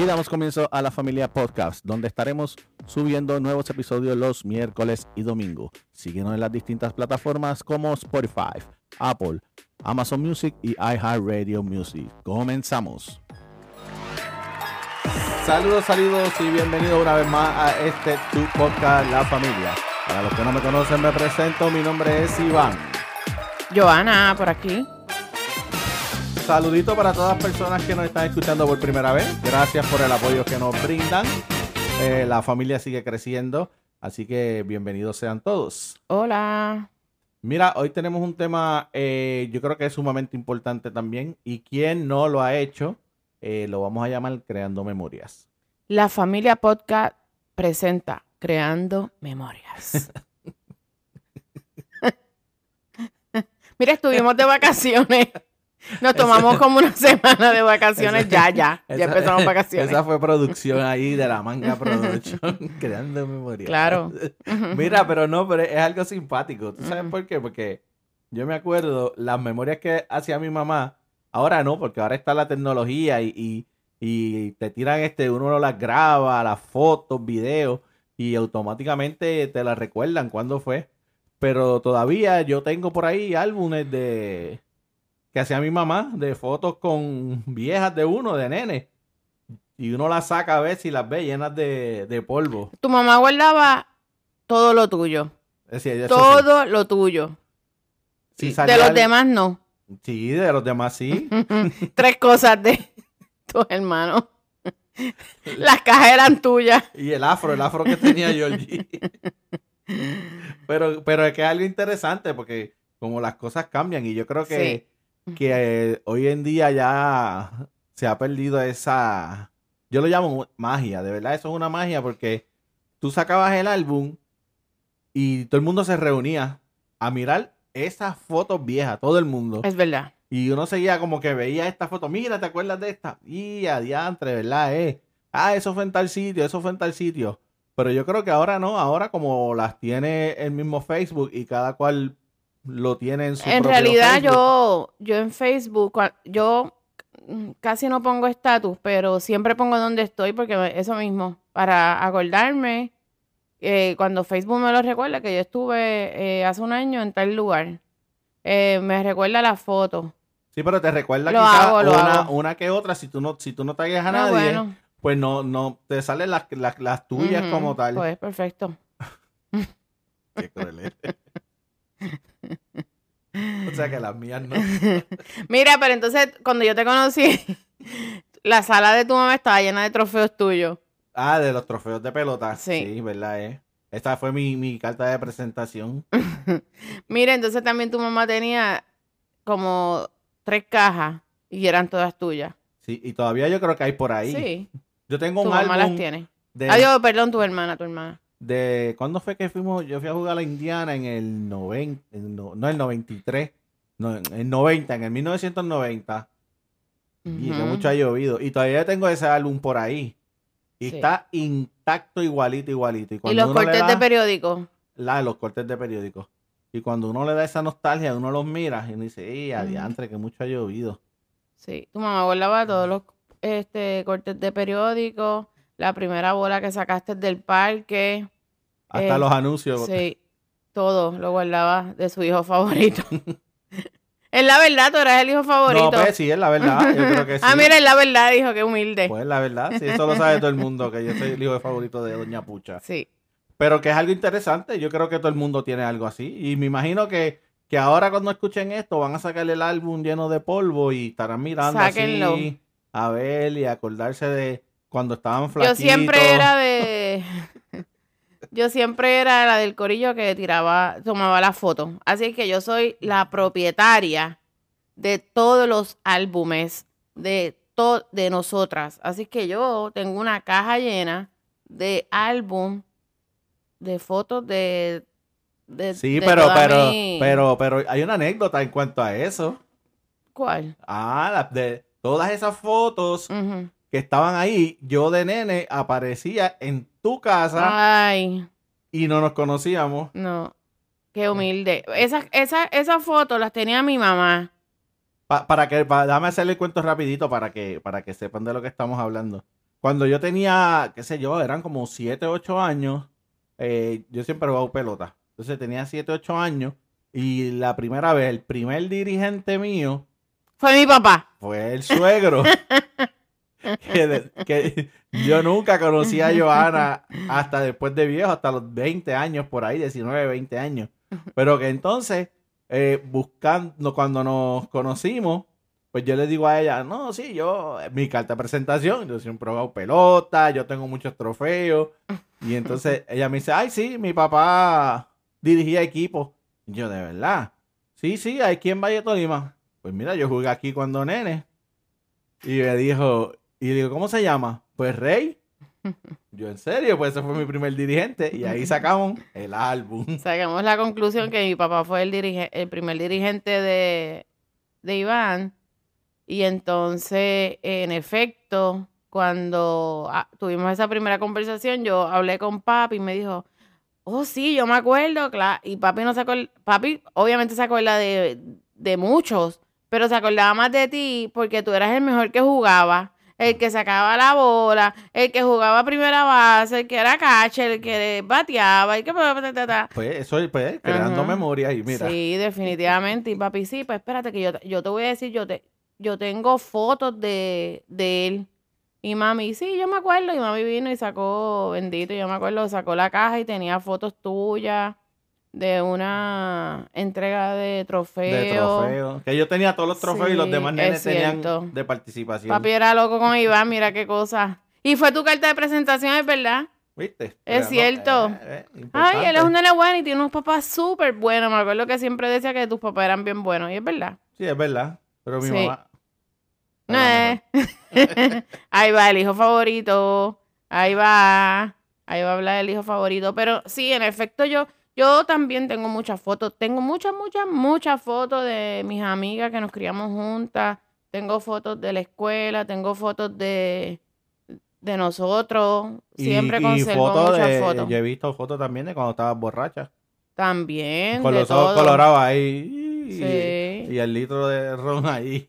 Y damos comienzo a la familia podcast, donde estaremos subiendo nuevos episodios los miércoles y domingo. Síguenos en las distintas plataformas como Spotify, Apple, Amazon Music y iHeartRadio Music. Comenzamos. Saludos, saludos y bienvenidos una vez más a este tu podcast La Familia. Para los que no me conocen, me presento. Mi nombre es Iván. Joana, por aquí. Saludito para todas las personas que nos están escuchando por primera vez. Gracias por el apoyo que nos brindan. Eh, la familia sigue creciendo, así que bienvenidos sean todos. Hola. Mira, hoy tenemos un tema, eh, yo creo que es sumamente importante también. Y quien no lo ha hecho, eh, lo vamos a llamar Creando Memorias. La familia podcast presenta Creando Memorias. Mira, estuvimos de vacaciones. Nos tomamos como una semana de vacaciones. Ya, ya. Ya empezamos vacaciones. Esa fue producción ahí de la manga production, creando memoria. Claro. Mira, pero no, pero es algo simpático. ¿Tú sabes por qué? Porque yo me acuerdo las memorias que hacía mi mamá. Ahora no, porque ahora está la tecnología y, y, te tiran este, uno las graba, las fotos, videos, y automáticamente te las recuerdan cuándo fue. Pero todavía yo tengo por ahí álbumes de que hacía mi mamá de fotos con viejas de uno, de nene. Y uno las saca a ver si las ve llenas de, polvo. Tu mamá guardaba todo lo tuyo. todo lo tuyo. de los demás no. Sí, de los demás sí. Tres cosas de tus hermanos. Las cajas eran tuyas. Y el afro, el afro que tenía Georgie. pero, pero es que es algo interesante porque como las cosas cambian y yo creo que que eh, hoy en día ya se ha perdido esa, yo lo llamo magia, de verdad eso es una magia porque tú sacabas el álbum y todo el mundo se reunía a mirar esas fotos viejas, todo el mundo. Es verdad. Y uno seguía como que veía esta foto, mira, ¿te acuerdas de esta? Y adiantre, ¿verdad? Eh? Ah, eso fue en tal sitio, eso fue en tal sitio. Pero yo creo que ahora no, ahora como las tiene el mismo Facebook y cada cual lo tiene en su En realidad yo yo en Facebook yo casi no pongo estatus, pero siempre pongo donde estoy porque eso mismo para acordarme eh, cuando Facebook me lo recuerda que yo estuve eh, hace un año en tal lugar. Eh, me recuerda la foto. Sí, pero te recuerda una, una, que otra. Si tú no, si tú no a ah, nadie, pues no, no, te salen las, las, tuyas como tal. Pues perfecto. Qué cruel. O sea que las mías no. Mira, pero entonces cuando yo te conocí, la sala de tu mamá estaba llena de trofeos tuyos. Ah, de los trofeos de pelota. Sí, verdad, eh. Esta fue mi, carta de presentación. Mira, entonces también tu mamá tenía como tres cajas y eran todas tuyas. Sí, y todavía yo creo que hay por ahí. Sí. Yo tengo un tu mamá las tiene. Adiós, perdón, tu hermana, tu hermana de ¿cuándo fue que fuimos? Yo fui a jugar a la Indiana en el 90, no, el 93, no, en el 90, en el 1990. Y que mucho ha llovido. Y todavía tengo ese álbum por ahí. Y está intacto igualito, igualito. ¿Y, los cortes de periódico? La, los cortes de periódico. Y cuando uno le da esa nostalgia, uno los mira y uno dice, ¡ey, adiantre, que mucho ha llovido! Sí, tu mamá guardaba todos los este, cortes de periódico la primera bola que sacaste del parque. Hasta eh, los anuncios. Sí, todo lo guardaba de su hijo favorito. es la verdad, tú eres el hijo favorito. No, pues sí, es la verdad. Yo creo que sí. ah, mira, es la verdad, dijo, qué humilde. Pues la verdad, sí, eso lo sabe todo el mundo, que yo soy el hijo favorito de Doña Pucha. Sí. Pero que es algo interesante, yo creo que todo el mundo tiene algo así. Y me imagino que, que ahora cuando escuchen esto van a sacar el álbum lleno de polvo y estarán mirando así a ver y acordarse de cuando estaban flaquitos. Yo siempre era de... Yo siempre era la del corillo que tiraba, tomaba la foto. Así que yo soy la propietaria de todos los álbumes de, de nosotras. Así que yo tengo una caja llena de álbum de fotos de, sí pero pero pero pero hay una anécdota en cuanto a eso cuál ah de todas esas fotos que estaban ahí, yo de nene aparecía en tu casa. Ay. Y no nos conocíamos. No. Qué humilde. Esas esa, esa fotos las tenía mi mamá. para que, para, déjame hacerle el cuento rapidito para que, para que sepan de lo que estamos hablando. cuando yo tenía, qué sé yo, eran como 7, 8 años, eh, yo siempre he jugado pelota. Entonces tenía 7, 8 años y la primera vez, el primer dirigente mío Fue mi papá. fue el suegro. que, de- que yo nunca conocí a Johanna hasta después de viejo, hasta los 20 años por ahí, 19, 20 años. Pero que entonces, eh, buscando, cuando nos conocimos, pues yo le digo a ella, no, sí, yo, mi carta de presentación, yo siempre he jugado pelota, yo tengo muchos trofeos. Y entonces ella me dice, ay, sí, mi papá dirigía equipo. Y yo, de verdad. Sí, sí, aquí en Valle Tolima. Pues mira, yo jugué aquí cuando nene. Y me dijo, y le digo, ¿cómo se llama? Pues Rey. Yo, en serio, pues ese fue mi primer dirigente. Y ahí sacamos el álbum. Sacamos la conclusión que mi papá fue el, dirige- el primer dirigente de, de Iván. Y entonces, en efecto, cuando ah, tuvimos esa primera conversación, yo hablé con papi y me dijo, oh, sí, yo me acuerdo, claro. Y papi no se acuerda, papi obviamente se acuerda de, de muchos, pero se acordaba más de ti porque tú eras el mejor que jugaba, el que sacaba la bola, el que jugaba primera base, el que era catcher, el que bateaba, el que... Pues eso, pues, creando Ajá. memoria. Y mira, Sí, definitivamente. Y papi, sí, pues espérate que yo, te- yo te voy a decir, yo te, yo tengo fotos de, de él. Y mami, sí, yo me acuerdo. Y mami vino y sacó, bendito, yo me acuerdo, sacó la caja y tenía fotos tuyas de una entrega de trofeo. de trofeo. Que yo tenía todos los trofeos y los demás nenes es tenían de participación. Papi era loco con Iván, mira qué cosa. Y fue tu carta de presentación, es verdad. ¿Viste? Es cierto. eh, eh, Ay, él es un nene bueno y tiene unos papás súper buenos. Me acuerdo que siempre decía que tus papás eran bien buenos. Y es verdad. Sí, es verdad. Pero mi Sí. mamá. No es. Ahí va el hijo favorito. Ahí va. Ahí va a hablar el hijo favorito. Pero sí, en efecto, yo, yo también tengo muchas fotos. Tengo muchas, muchas, muchas fotos de mis amigas que nos criamos juntas. Tengo fotos de la escuela. Tengo fotos de, de nosotros. Y- Siempre y conservo fotos muchas de- fotos. Yo he visto fotos también de cuando estabas borracha. También. Con de los ojos todo. colorados ahí. y- Sí. Y el litro de ron ahí.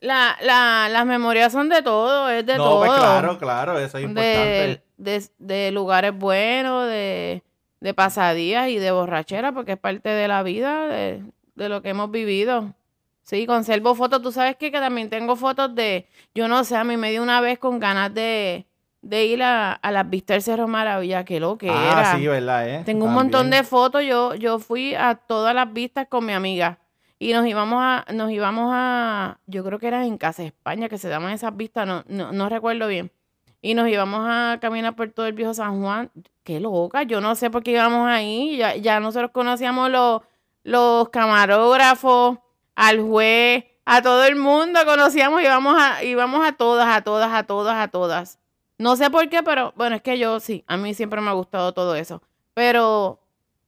La, la, las memorias son de todo, es de no, todo. pues claro, claro, eso es importante. de, de, de lugares buenos, de, de pasadías y de borrachera, porque es parte de la vida, de, de lo que hemos vivido. Sí, conservo fotos. Tú sabes qué? que también tengo fotos de, yo no sé, a mí me dio una vez con ganas de, de ir a, a las vistas del Cerro Maravilla, que lo que ah, era. sí, ¿verdad? Eh? Tengo un montón de fotos. Yo, yo fui a todas las vistas con mi amiga. Y nos íbamos a, nos íbamos a, yo creo que era en Casa España que se daban esas vistas, no, no, no recuerdo bien. Y nos íbamos a caminar por todo el viejo San Juan. Qué loca, yo no sé por qué íbamos ahí. Ya, ya nosotros conocíamos los, los camarógrafos, al juez, a todo el mundo conocíamos, íbamos a, íbamos a todas, a todas, a todas, a todas. No sé por qué, pero bueno, es que yo sí, a mí siempre me ha gustado todo eso. Pero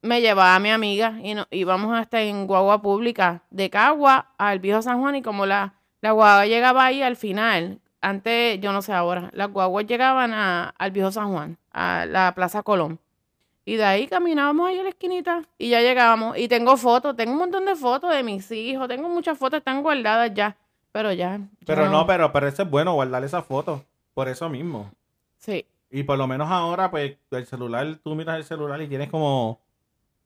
me llevaba a mi amiga y no, íbamos hasta en guagua pública de Cagua al viejo San Juan y como la, la guagua llegaba ahí al final, antes, yo no sé ahora, las guaguas llegaban a- al viejo San Juan, a la Plaza Colón. Y de ahí caminábamos ahí a la esquinita y ya llegábamos. Y tengo fotos, tengo un montón de fotos de mis hijos, tengo muchas fotos, están guardadas ya, pero ya. ya Pero no, pero, pero eso es bueno, guardar esas fotos. Por eso mismo. Sí. Y por lo menos ahora, pues, el celular, tú miras el celular y tienes como,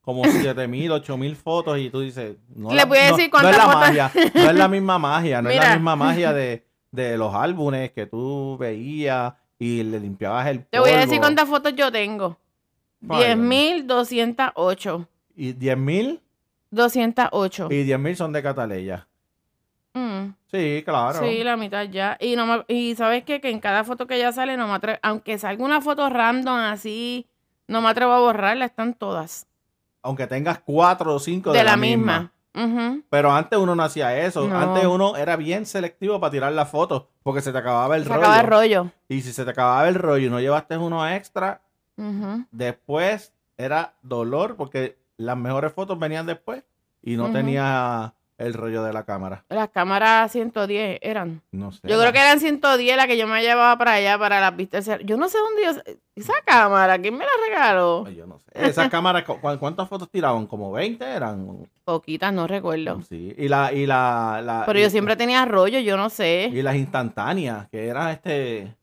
como 7000, 8000 fotos y tú dices, no, Le voy a no- decir no es cuántas la fotos- magia, no es la misma magia, no es la misma magia de, de los álbumes que tú veías y le limpiabas el Te voy a decir polvo. cuántas fotos yo tengo. Válgame. 10.208. Y 10.000 208. y 10.000 son de Cataleya. Mm, Sí, claro. Sí, la mitad ya. Y no me- y sabes qué? que en cada foto que ya sale no me atrevo, aunque salga una foto random así, no me atrevo a borrarla, están todas Aunque tengas cuatro o cinco de, la, misma. Pero antes uno no hacía eso. No. Antes uno era bien selectivo para tirar las fotos porque se te acababa el Se rollo. acaba el rollo. Y si se te acababa el rollo y no llevaste uno extra, después era dolor porque las mejores fotos venían después y no Ujú. tenía el rollo de la cámara. Las cámaras 110 eran. No sé. Yo creo que eran 110 las que yo me llevaba para allá, para las vistas. Yo no sé dónde yo... Esa cámara, ¿quién me la regaló? Yo no sé. Esas cámaras, ¿cu- ¿cuántas fotos tiraban? ¿Como 20 eran? Poquitas, no recuerdo. Sí. Y la, y la, la- Pero y- yo siempre tenía rollo, yo no sé. Y las instantáneas, que eran este.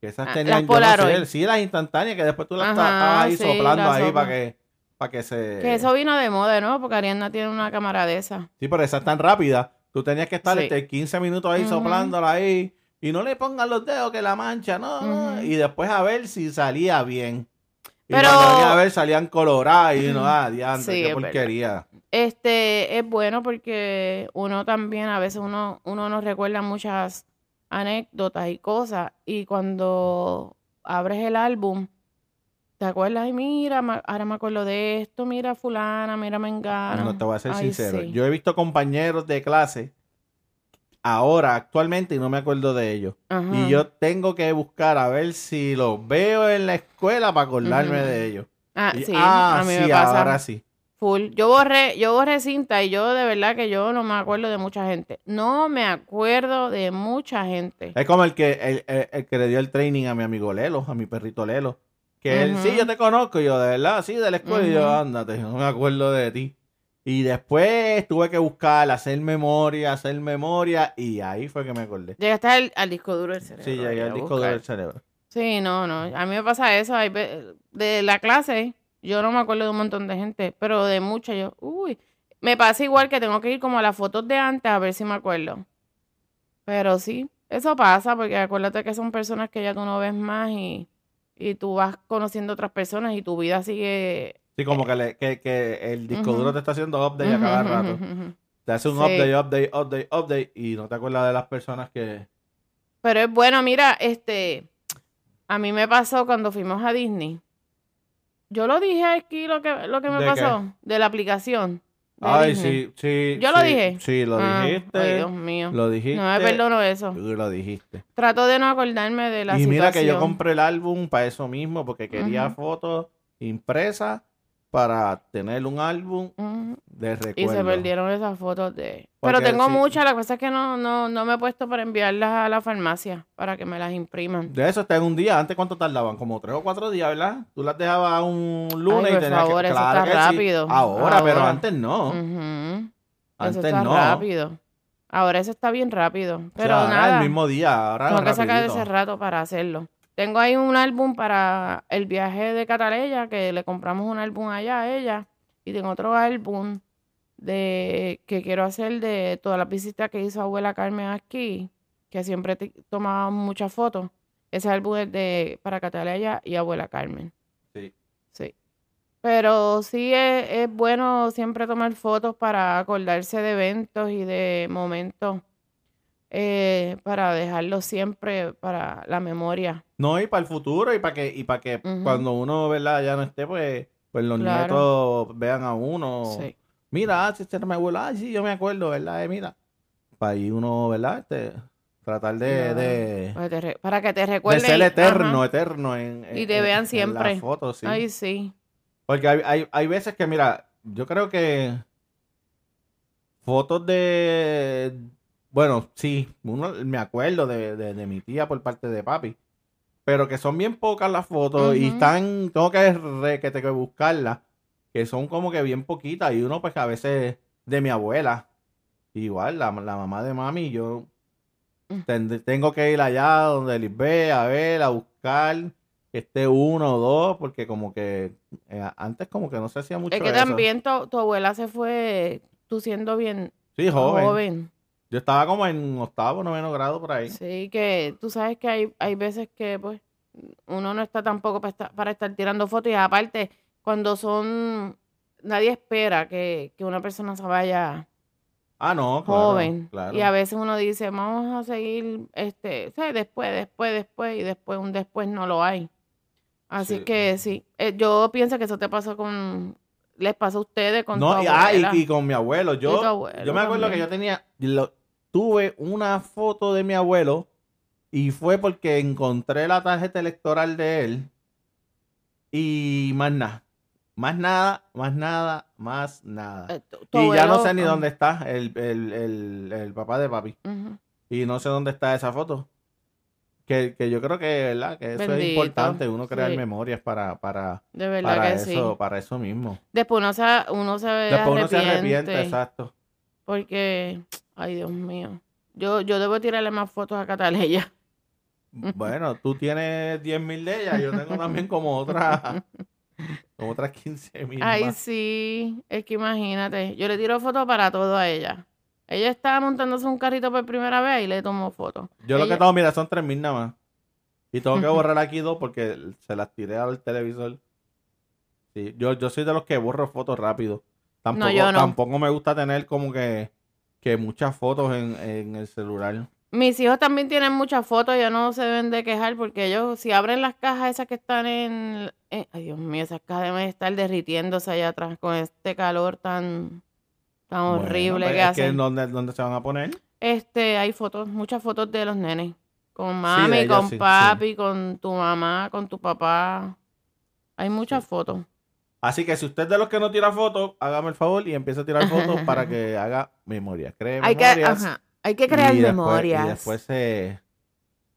Que esas Ah, tenían, las yo no sé, Polaroid. sí, las instantáneas, que después tú las Ajá, estabas ahí sí, soplando ahí para que, para que se... Que eso vino de moda, ¿no? Porque Ariana tiene una cámara de esa. Sí, pero esas tan rápidas. Tú tenías que estar Sí. este, 15 minutos ahí Ujú. soplándola ahí. Y no le pongan los dedos que la mancha, no. Ujú. Y después a ver si salía bien. Y Pero- a ver salían coloradas y no, ah, diantre, Sí, qué es verdad. porquería. Este es bueno porque uno también, a veces uno, uno nos recuerda muchas anécdotas y cosas. Y cuando abres el álbum, te acuerdas, y mira, ma- ahora me acuerdo de esto, mira fulana, mira mengana. No te voy a ser Ay, sincero. sí. Yo he visto compañeros de clase ahora, actualmente, y no me acuerdo de ellos. Ajá. Y yo tengo que buscar a ver si los veo en la escuela para acordarme de ellos. Ah, Y- sí, ah, a mí sí, me pasa. ahora sí. Full. Yo borré, yo borré cinta y yo de verdad que yo no me acuerdo de mucha gente. No me acuerdo de mucha gente. Es como el que, el, el- el que le dio el training a mi amigo Lelo, a mi perrito Lelo. Que él, sí, yo te conozco, y yo, de verdad, sí, de la escuela, y yo, ándate, no me acuerdo de ti. Y después tuve que buscar, hacer memoria, hacer memoria, y ahí fue que me acordé. Llegaste al, al disco duro del cerebro. Sí, llegué al disco buscar. del cerebro. Sí, no, no. A mí me pasa eso. de la clase, yo no me acuerdo de un montón de gente, pero de muchas yo, uy. Me pasa igual que tengo que ir como a las fotos de antes a ver si me acuerdo. Pero sí, eso pasa porque acuérdate que son personas que ya tú no ves más y, y tú vas conociendo otras personas y tu vida sigue... Sí, como que, le- que, que el disco duro te está haciendo update a cada rato. Te hace un Sí. update, update, update, update, y no te acuerdas de las personas que... Pero es bueno, mira, este, a mí me pasó cuando fuimos a Disney. Yo lo dije aquí lo que, lo que me ¿De pasó, de la aplicación. Ay, sí, sí. ¿Yo lo sí, dije? Sí, lo Ah, dijiste. Ay, Dios mío. Lo dijiste. No me perdono eso. Lo dijiste. Trato de no acordarme de la y mira que yo compré el álbum para eso mismo, porque quería fotos impresas para tener un álbum de Y recuerdo. se perdieron esas fotos de... Porque Pero tengo sí. muchas, la cosa es que no, no, no me he puesto para enviarlas a la farmacia para que me las impriman. De eso está en un día. ¿Antes cuánto tardaban? Como tres o cuatro días, ¿verdad? Tú las dejabas un lunes Ay, y por tenías favor, que... eso Claro está que sí. rápido. Ahora, pero antes no. Ujú. Antes eso está no. rápido. Ahora eso está bien rápido. O sea, Pero nada. el mismo día. Ahora Tengo que sacar ese rato para hacerlo. Tengo ahí un álbum para el viaje de Cataleya, que le compramos un álbum allá a ella. Y tengo otro álbum de que quiero hacer de todas las visitas que hizo abuela Carmen aquí, que siempre tomaba muchas fotos. Ese álbum es de para Cataleya y abuela Carmen. Sí. Sí. Pero sí es, es bueno siempre tomar fotos para acordarse de eventos y de momentos eh, para dejarlo siempre para la memoria. No, y para el futuro y para que, y para que cuando uno, ¿verdad? Ya no esté, pues, pues los Claro. nietos vean a uno. Sí. Mira, si este era mi abuelo, ah, sí, yo me acuerdo, ¿verdad? Eh, mira. Para ahí uno, ¿verdad? Este, tratar de, de, Para, que te para que te de recuerden. ser eterno, Ajá. eterno en, en- Y te en- vean en las siempre. fotos, sí. Ay, sí. Porque hay, hay, hay veces que, mira, yo creo que fotos de, bueno, sí, uno me acuerdo de, de, de mi tía por parte de papi, pero que son bien pocas las fotos y están, tengo que, re, que, tengo que buscarlas, que son como que bien poquitas y uno pues que a veces de mi abuela, igual, la, la mamá de mami, yo Mm. tengo que ir allá donde Lisbeth a ver, a buscar que esté uno o dos, porque como que eh, antes como que no se hacía mucho Es que eso. también tu, tu abuela se fue, tú siendo bien Sí, joven. joven. Yo estaba como en octavo, noveno grado por ahí. Sí, que tú sabes que hay, hay veces que pues uno no está tampoco para estar, para estar tirando fotos y aparte cuando son, nadie espera que, que una persona se vaya Ah, no, claro. joven claro. y a veces uno dice vamos a seguir este, sí, después, después, después y después un después no lo hay. Así Sí. que sí, eh, yo pienso que eso te pasó con, les pasó a ustedes con No, tu y, ah, y- y con mi abuelo. Yo, abuelo yo me acuerdo que yo tenía, lo- tuve una foto de mi abuelo y fue porque encontré la tarjeta electoral de él y más nada. Más nada, más nada, más nada. Eh, tu- tu y ya no sé ni ah, dónde está el, el, el, el papá de papi. Y no sé dónde está esa foto. Que, que yo creo que, ¿verdad? Que eso es importante, uno crear sí. memorias para, para, De verdad para que eso, sí. para eso mismo. Después uno se, uno se Después uno se arrepiente, arrepiente, exacto. Porque, ay Dios mío, yo, yo debo tirarle más fotos a Cataleya. Bueno, tú tienes 10.000 de ellas, yo tengo también como otras como otras 15.000 Ay, más. sí, es que imagínate, yo le tiro fotos para todo a ella. Ella estaba montándose un carrito por primera vez y le tomo fotos. Yo lo que tengo, mira, son 3.000 nada más. Y tengo que borrar aquí dos porque se las tiré al televisor. Sí, yo, yo soy de los que borro fotos rápido. Tampoco, yo no. tampoco me gusta tener como que, que muchas fotos en, en el celular. Mis hijos también tienen muchas fotos, ellos no se deben de quejar porque ellos, si abren las cajas esas que están en, en- ay Dios mío, esas cajas deben estar derritiéndose allá atrás con este calor tan, tan horrible que pues, es hacen. ¿dónde, dónde se van a poner? Este, hay fotos, muchas fotos de los nenes. Con mami, con sí, sí. papi, con tu mamá, con tu papá. Hay muchas fotos. Así que si usted es de los que no tira fotos, hágame el favor y empiece a tirar fotos para que haga memoria. Cree Hay que, ajá, hay que crear y después- memorias. Y después se,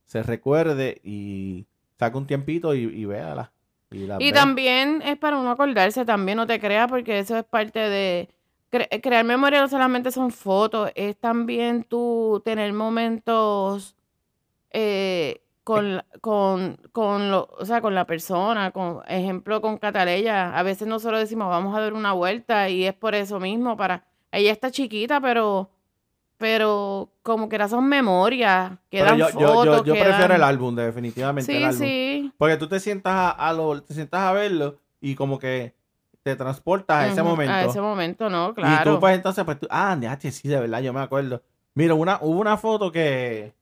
se recuerde y saca un tiempito y, y véala. Y, Y también es para uno acordarse, también no te creas, porque eso es parte de... cre- crear memoria no solamente son fotos, es también tú tener momentos eh, con, la- con, con, lo, o sea, con la persona, con ejemplo con Cataleya. A veces nosotros decimos, vamos a dar una vuelta y es por eso mismo, para... Ella está chiquita, pero... Pero como que era son memorias, quedan yo, yo, fotos, yo, yo prefiero quedan- el álbum, definitivamente el Sí, álbum. sí. Porque tú te sientas a, a lo, te sientas a verlo y como que te transportas a ese momento. A ese momento, no, Y claro. tú pues entonces, pues tú, ah, DH, sí, de verdad, yo me acuerdo. Mira, una, hubo una foto que,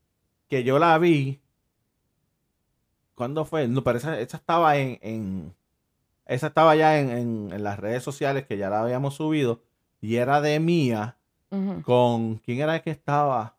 que yo la vi. ¿Cuándo fue? No, pero esa, esa estaba en, en- esa estaba ya en, en- en las redes sociales que ya la habíamos subido. Y era de mía con ¿quién era el que estaba?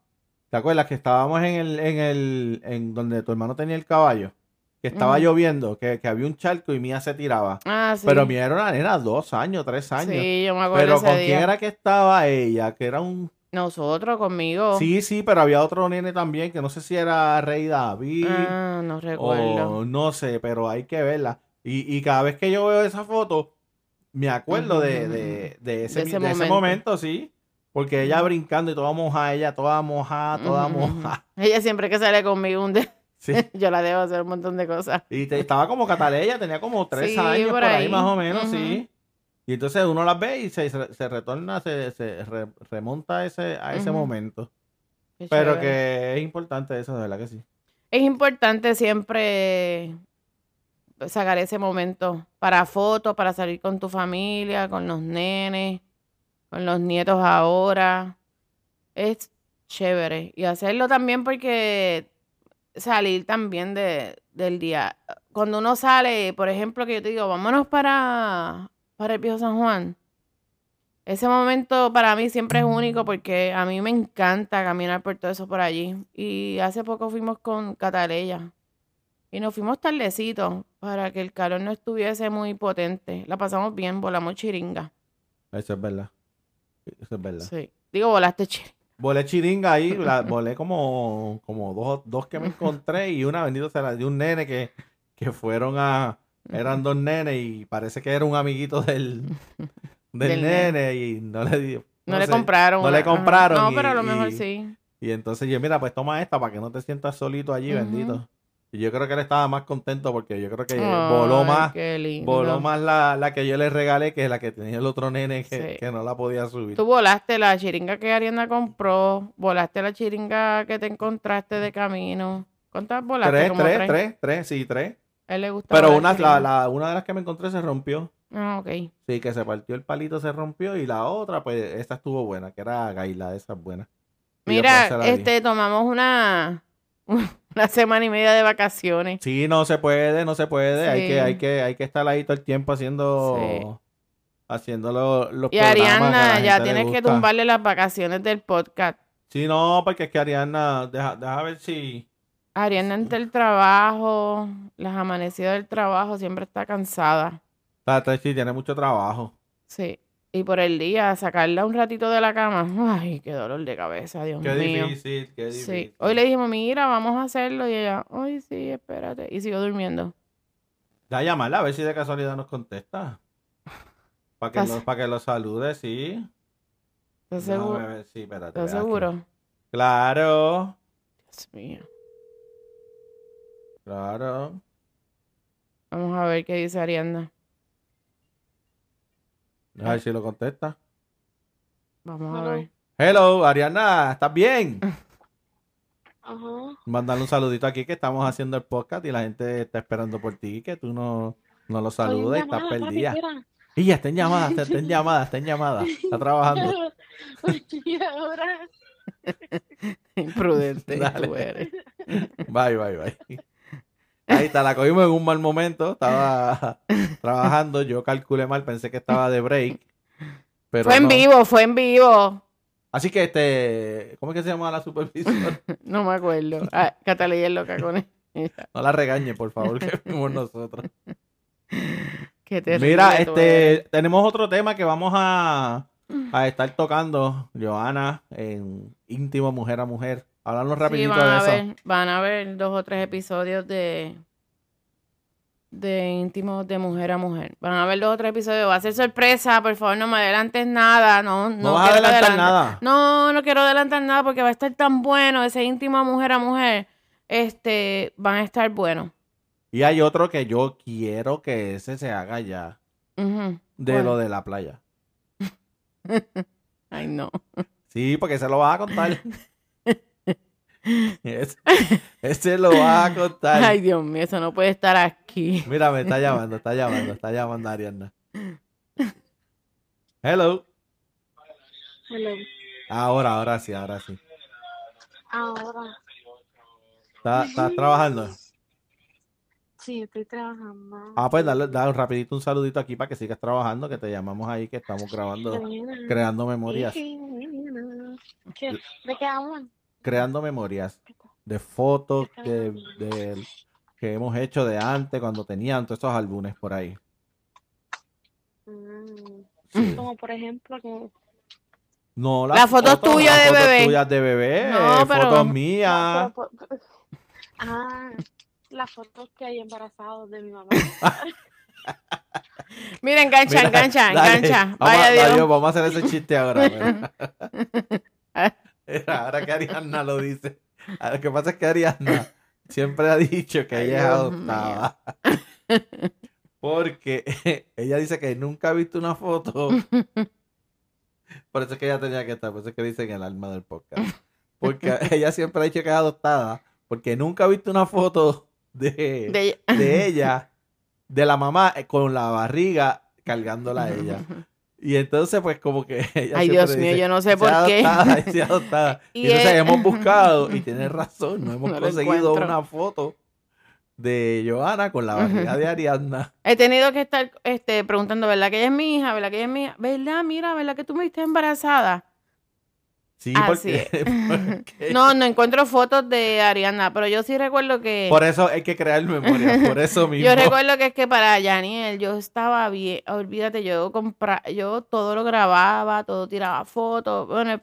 ¿Te acuerdas que estábamos en el, en el, en donde tu hermano tenía el caballo? Que estaba lloviendo, que, que había un charco y Mía se tiraba. Ah, sí. Pero Mía era una nena, dos años, tres años. Sí, yo me acuerdo Pero ese con día. quién era que estaba ella, que era un... Nosotros, conmigo. Sí, sí, pero había otro nene también, que no sé si era Rey David Ah, no recuerdo. o no sé, pero hay que verla. Y, y cada vez que yo veo esa foto, me acuerdo de, de, de ese, De ese de ese momento. sí. Porque ella brincando y toda mojada, ella toda mojada, toda Ujú, ujú. mojada. Ella siempre que sale conmigo un día, Sí. yo la debo hacer un montón de cosas. Y te- estaba como Cataleya, tenía como tres Sí, años por por ahí, más o menos, sí. Y entonces uno las ve y se, se, retorna, se, se re- remonta a ese, a ese momento. Qué Pero chévere. que es importante eso, de verdad que sí. Es importante siempre sacar ese momento para fotos, para salir con tu familia, con los nenes, con los nietos ahora. Es chévere. Y hacerlo también porque salir también de, del día. Cuando uno sale, por ejemplo, que yo te digo, vámonos para, para el Viejo San Juan. Ese momento para mí siempre es único porque a mí me encanta caminar por todo eso por allí. Y hace poco fuimos con Cataleya. Y nos fuimos tardecito para que el calor no estuviese muy potente. La pasamos bien, volamos chiringa. Eso es verdad. Eso es verdad. Sí. Digo, volaste chiringa. Volé chiringa ahí, la- volé como, como dos, dos que me encontré y una bendito se la dio un nene que, que fueron a... Eran dos nenes y parece que era un amiguito del, del, Del nene, nene. y no le dio. No, le sé. compraron. no le ajá. compraron No, y- pero a lo mejor y- sí. Y entonces yo, mira, pues toma esta para que no te sientas solito allí, bendito. Y yo creo que él estaba más contento porque yo creo que voló Ay, más, Qué lindo. voló más la, la que yo le regalé que la que tenía el otro nene que, Sí. que no la podía subir. Tú volaste la chiringa que Ariana compró, volaste la chiringa que te encontraste de camino. ¿Cuántas volaste? Tres, Como tres, tres, tres, sí, tres. A él le gusta Pero una, la, la- una de las que me encontré se rompió. Ah, ok. Sí, que se partió el palito, se rompió. Y la otra, pues, esta estuvo buena, que era Gaila, esa es buena. Mira, di. este, tomamos una, una semana y media de vacaciones. Sí, no se puede, no se puede. Hay Sí. que, hay que, hay que estar ahí todo el tiempo haciendo, haciendo lo- los Y Ariana, ya tienes que tumbarle las vacaciones del podcast. Sí, no, porque es que Ariana, deja, deja ver si. Ariana entre el trabajo, las amanecidas del trabajo, siempre está cansada. Sea, sí, tiene mucho trabajo. Sí. Y por el día, sacarla un ratito de la cama. Ay, qué dolor de cabeza, Dios Qué mío. difícil, qué difícil. Sí. Hoy le dijimos, mira, vamos a hacerlo. Y ella, ay, sí, espérate. Y siguió durmiendo. Da llamarla a ver si de casualidad nos contesta. Para que, ¿Estás- lo, que lo salude, sí. ¿Estás seguro? ver, sí, espérate. ¿Estás aquí. seguro? Claro. Dios mío. Claro. Vamos a ver qué dice Arianda. A ver si lo contesta. Vamos a Hello. ver. Hello, Ariana, ¿estás bien? Ajá. Mandale un saludito aquí que estamos haciendo el podcast y la gente está esperando por ti, que tú no, no lo saludas y estás llamada, perdida. papi. Y ya está en llamada, está, está en llamada, está en llamada. Está trabajando. Y ahora, Imprudente Dale. tú eres. Bye, bye, bye. Ahí está, la cogimos en un mal momento. Estaba trabajando, yo calculé mal, pensé que estaba de break. Pero Fue en vivo, fue en vivo. Así que este, ¿cómo es que se llama la supervisora? No me acuerdo. Ah, Catalina es loca con ella. No la regañe, por favor, que fuimos nosotros. Qué terrible Mira, este, tenemos otro tema que vamos a, a estar tocando, Joana, en íntimo mujer a mujer. Háblanos Sí, rapidito van de a eso. ver, van a ver dos o tres episodios de de íntimos de mujer a mujer. Van a ver dos o tres episodios. Va a ser sorpresa, por favor, no me adelantes nada. No, no, No vas a adelantar nada. No, no quiero adelantar nada porque va a estar tan bueno ese íntimo mujer a mujer. Este, van a estar buenos. Y hay otro que yo quiero que ese se haga ya, de lo de la playa. Ay, no. Sí, porque se lo vas a contar. ese, ese lo vas a contar. Ay, Dios mío, eso no puede estar aquí. Mira, me está llamando, está llamando, está llamando Ariana. Hello. hello. Ahora, ahora sí, ahora sí. Ahora, ¿Estás, trabajando? sí, estoy trabajando. Ah, pues dale, dale un rapidito un saludito aquí para que sigas trabajando, que te llamamos ahí, que estamos grabando, creando memorias. ¿De qué hablan? Creando memorias de fotos que, de- que hemos hecho de antes, cuando tenían todos esos álbumes por ahí. Mm, Sí. Como por ejemplo No, Las fotos tuyas las de fotos bebé. tuyas de bebé, No, eh, pero- fotos mías. Pero, Ah, las fotos que hay embarazados de mi mamá. Mira, engancha, Mira, engancha, dale, engancha. Vamos, a- Vaya Dios. Dios, vamos a hacer ese chiste ahora. Mira, ahora que Ariana lo dice. Lo que pasa es que Ariana siempre ha dicho que ella es adoptada. Porque ella dice que nunca ha visto una foto. Por eso es que ella tenía que estar, por eso es que dice en el alma del podcast. Porque ella siempre ha dicho que es adoptada, porque nunca ha visto una foto de, De- de ella, de la mamá eh, con la barriga cargándola a ella. Y entonces, pues, como que ella Ay, Dios mío, dice, yo no sé "Sea por qué. adoptada, sea adoptada". Y Y, entonces hemos buscado, y tienes razón, no hemos No conseguido una foto de Johanna con la barriga de Ariadna. He tenido que estar este, preguntando, ¿verdad que ella es mi hija? ¿Verdad que ella es mi hija? ¿Verdad? Mira, ¿verdad que tú me viste embarazada? Sí, Así porque, porque- No, no encuentro fotos de Ariana, pero yo sí recuerdo que... por eso hay que crear memoria, por eso mismo. Yo recuerdo que es que para Yaniel yo estaba bien, olvídate, yo compra, yo todo lo grababa, todo tiraba fotos, bueno, el-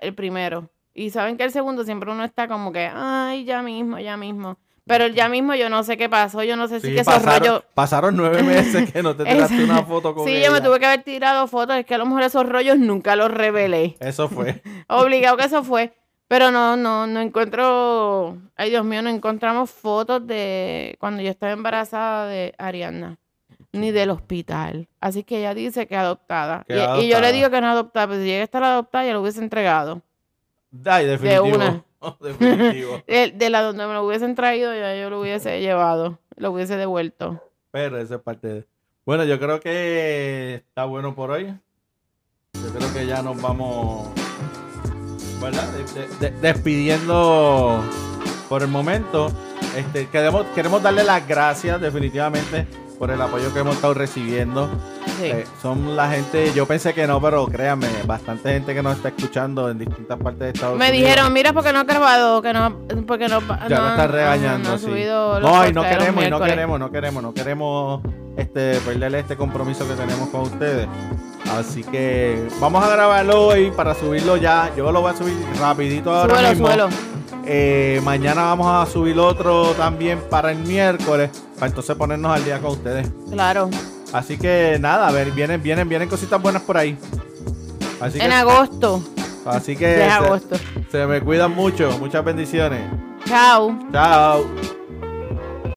el primero. Y saben que el segundo siempre uno está como que, ay, ya mismo, ya mismo. Pero ya mismo yo no sé qué pasó, yo no sé si Sí, que esos pasaron, rollos... pasaron nueve meses que no te tiraste una foto con Sí, ella. yo me tuve que haber tirado fotos, es que a lo mejor esos rollos nunca los revelé. Eso fue. Obligado que eso fue. Pero no, no, no encuentro. Ay, Dios mío, no encontramos fotos de cuando yo estaba embarazada de Ariana. Ni del hospital. Así que ella dice que adoptada. Que Y, y yo adoptada. le digo que no adoptada, pero si llega a estar adoptada, ya lo hubiese entregado. Ay, definitivo. una. definitivo. De, de la donde me lo hubiesen traído, ya yo lo hubiese llevado. Lo hubiese devuelto. Pero esa es parte de... Bueno, yo creo que está bueno por hoy. Yo creo que ya nos vamos, ¿verdad? De- de- de- despidiendo por el momento. Este, queremos, queremos darle las gracias definitivamente por el apoyo que hemos estado recibiendo. Sí. Eh, son la gente, yo pensé que no, pero créanme, bastante gente que nos está escuchando en distintas partes de Estados me Unidos. dijeron, mira, porque no ha grabado, que no, porque no, Ya me están regañando, no, sí. No, y no queremos, y no queremos, no queremos, no queremos este, perderle este compromiso que tenemos con ustedes. Así que vamos a grabarlo hoy para subirlo ya. Yo lo voy a subir rapidito ahora Súbelo, mismo. súbelo. Eh, mañana vamos a subir otro también para el miércoles, para entonces ponernos al día con ustedes. Claro. Así que nada, a ver, vienen, vienen, vienen cositas buenas por ahí. Así que, En agosto. así que se- agosto. se me cuidan mucho. Muchas bendiciones. Chao. Chao.